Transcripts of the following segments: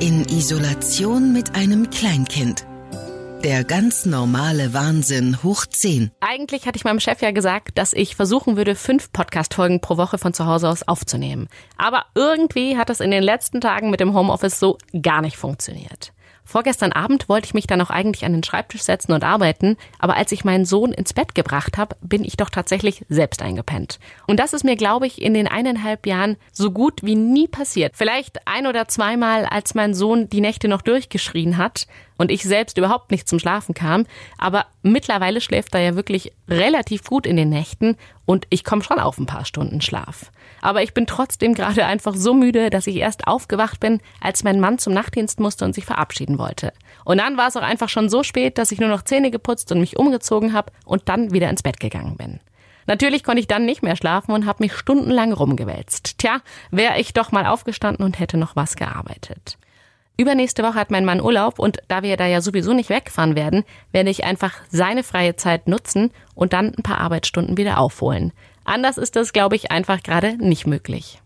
In Isolation mit einem Kleinkind. Der ganz normale Wahnsinn hoch 10. Eigentlich hatte ich meinem Chef ja gesagt, dass ich versuchen würde, fünf Podcast-Folgen pro Woche von zu Hause aus aufzunehmen. Aber irgendwie hat es in den letzten Tagen mit dem Homeoffice so gar nicht funktioniert. Vorgestern Abend wollte ich mich dann auch eigentlich an den Schreibtisch setzen und arbeiten, aber als ich meinen Sohn ins Bett gebracht habe, bin ich doch tatsächlich selbst eingepennt. Und das ist mir, glaube ich, in den eineinhalb Jahren so gut wie nie passiert. Vielleicht ein oder zweimal, als mein Sohn die Nächte noch durchgeschrien hat, und ich selbst überhaupt nicht zum Schlafen kam. Aber mittlerweile schläft er ja wirklich relativ gut in den Nächten und ich komme schon auf ein paar Stunden Schlaf. Aber ich bin trotzdem gerade einfach so müde, dass ich erst aufgewacht bin, als mein Mann zum Nachtdienst musste und sich verabschieden wollte. Und dann war es auch einfach schon so spät, dass ich nur noch Zähne geputzt und mich umgezogen habe und dann wieder ins Bett gegangen bin. Natürlich konnte ich dann nicht mehr schlafen und habe mich stundenlang rumgewälzt. Tja, wäre ich doch mal aufgestanden und hätte noch was gearbeitet. Übernächste Woche hat mein Mann Urlaub und da wir da ja sowieso nicht wegfahren werden, werde ich einfach seine freie Zeit nutzen und dann ein paar Arbeitsstunden wieder aufholen. Anders ist das, glaube ich, einfach gerade nicht möglich.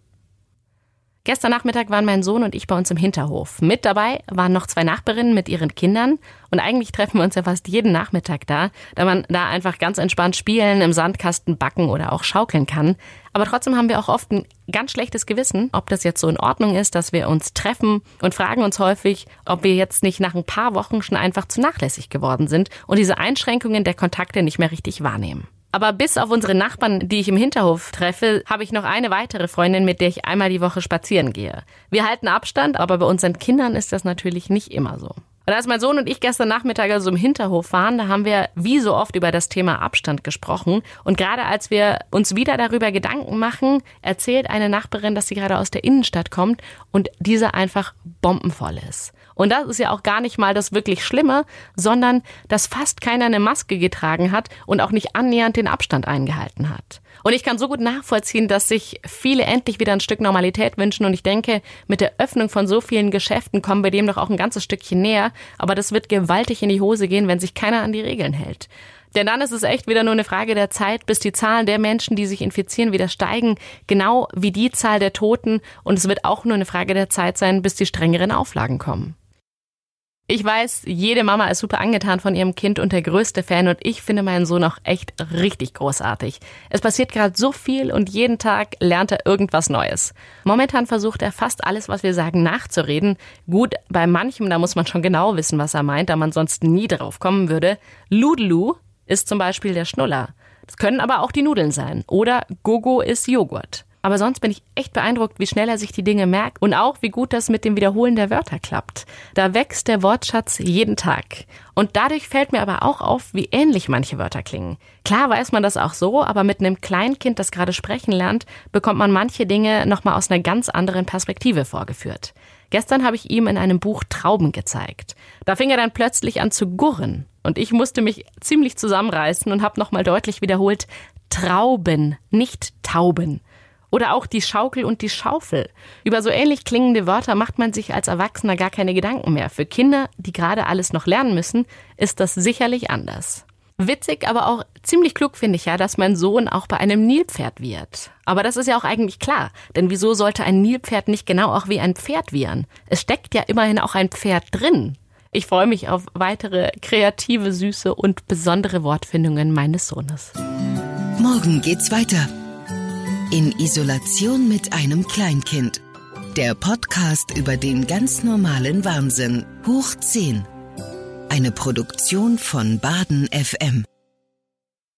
Gestern Nachmittag waren mein Sohn und ich bei uns im Hinterhof. Mit dabei waren noch zwei Nachbarinnen mit ihren Kindern. Und eigentlich treffen wir uns ja fast jeden Nachmittag da, da man da einfach ganz entspannt spielen, im Sandkasten backen oder auch schaukeln kann. Aber trotzdem haben wir auch oft ein ganz schlechtes Gewissen, ob das jetzt so in Ordnung ist, dass wir uns treffen und fragen uns häufig, ob wir jetzt nicht nach ein paar Wochen schon einfach zu nachlässig geworden sind und diese Einschränkungen der Kontakte nicht mehr richtig wahrnehmen. Aber bis auf unsere Nachbarn, die ich im Hinterhof treffe, habe ich noch eine weitere Freundin, mit der ich einmal die Woche spazieren gehe. Wir halten Abstand, aber bei unseren Kindern ist das natürlich nicht immer so. Und als mein Sohn und ich gestern Nachmittag also im Hinterhof waren, da haben wir wie so oft über das Thema Abstand gesprochen. Und gerade als wir uns wieder darüber Gedanken machen, erzählt eine Nachbarin, dass sie gerade aus der Innenstadt kommt und diese einfach bombenvoll ist. Und das ist ja auch gar nicht mal das wirklich Schlimme, sondern dass fast keiner eine Maske getragen hat und auch nicht annähernd den Abstand eingehalten hat. Und ich kann so gut nachvollziehen, dass sich viele endlich wieder ein Stück Normalität wünschen. Und ich denke, mit der Öffnung von so vielen Geschäften kommen wir dem doch auch ein ganzes Stückchen näher. Aber das wird gewaltig in die Hose gehen, wenn sich keiner an die Regeln hält. Denn dann ist es echt wieder nur eine Frage der Zeit, bis die Zahlen der Menschen, die sich infizieren, wieder steigen, genau wie die Zahl der Toten. Und es wird auch nur eine Frage der Zeit sein, bis die strengeren Auflagen kommen. Ich weiß, jede Mama ist super angetan von ihrem Kind und der größte Fan und ich finde meinen Sohn auch echt richtig großartig. Es passiert gerade so viel und jeden Tag lernt er irgendwas Neues. Momentan versucht er fast alles, was wir sagen, nachzureden. Gut, bei manchem, da muss man schon genau wissen, was er meint, da man sonst nie drauf kommen würde. Ludelu ist zum Beispiel der Schnuller. Das können aber auch die Nudeln sein. Oder Gogo ist Joghurt. Aber sonst bin ich echt beeindruckt, wie schnell er sich die Dinge merkt und auch, wie gut das mit dem Wiederholen der Wörter klappt. Da wächst der Wortschatz jeden Tag. Und dadurch fällt mir aber auch auf, wie ähnlich manche Wörter klingen. Klar weiß man das auch so, aber mit einem Kleinkind, das gerade sprechen lernt, bekommt man manche Dinge nochmal aus einer ganz anderen Perspektive vorgeführt. Gestern habe ich ihm in einem Buch Trauben gezeigt. Da fing er dann plötzlich an zu gurren. Und ich musste mich ziemlich zusammenreißen und habe nochmal deutlich wiederholt, Trauben, nicht Tauben. Oder auch die Schaukel und die Schaufel. Über so ähnlich klingende Wörter macht man sich als Erwachsener gar keine Gedanken mehr. Für Kinder, die gerade alles noch lernen müssen, ist das sicherlich anders. Witzig, aber auch ziemlich klug finde ich ja, dass mein Sohn auch bei einem Nilpferd wird. Aber das ist ja auch eigentlich klar, denn wieso sollte ein Nilpferd nicht genau auch wie ein Pferd wiehern? Es steckt ja immerhin auch ein Pferd drin. Ich freue mich auf weitere kreative, süße und besondere Wortfindungen meines Sohnes. Morgen geht's weiter. In Isolation mit einem Kleinkind. Der Podcast über den ganz normalen Wahnsinn. Hoch 10. Eine Produktion von Baden FM.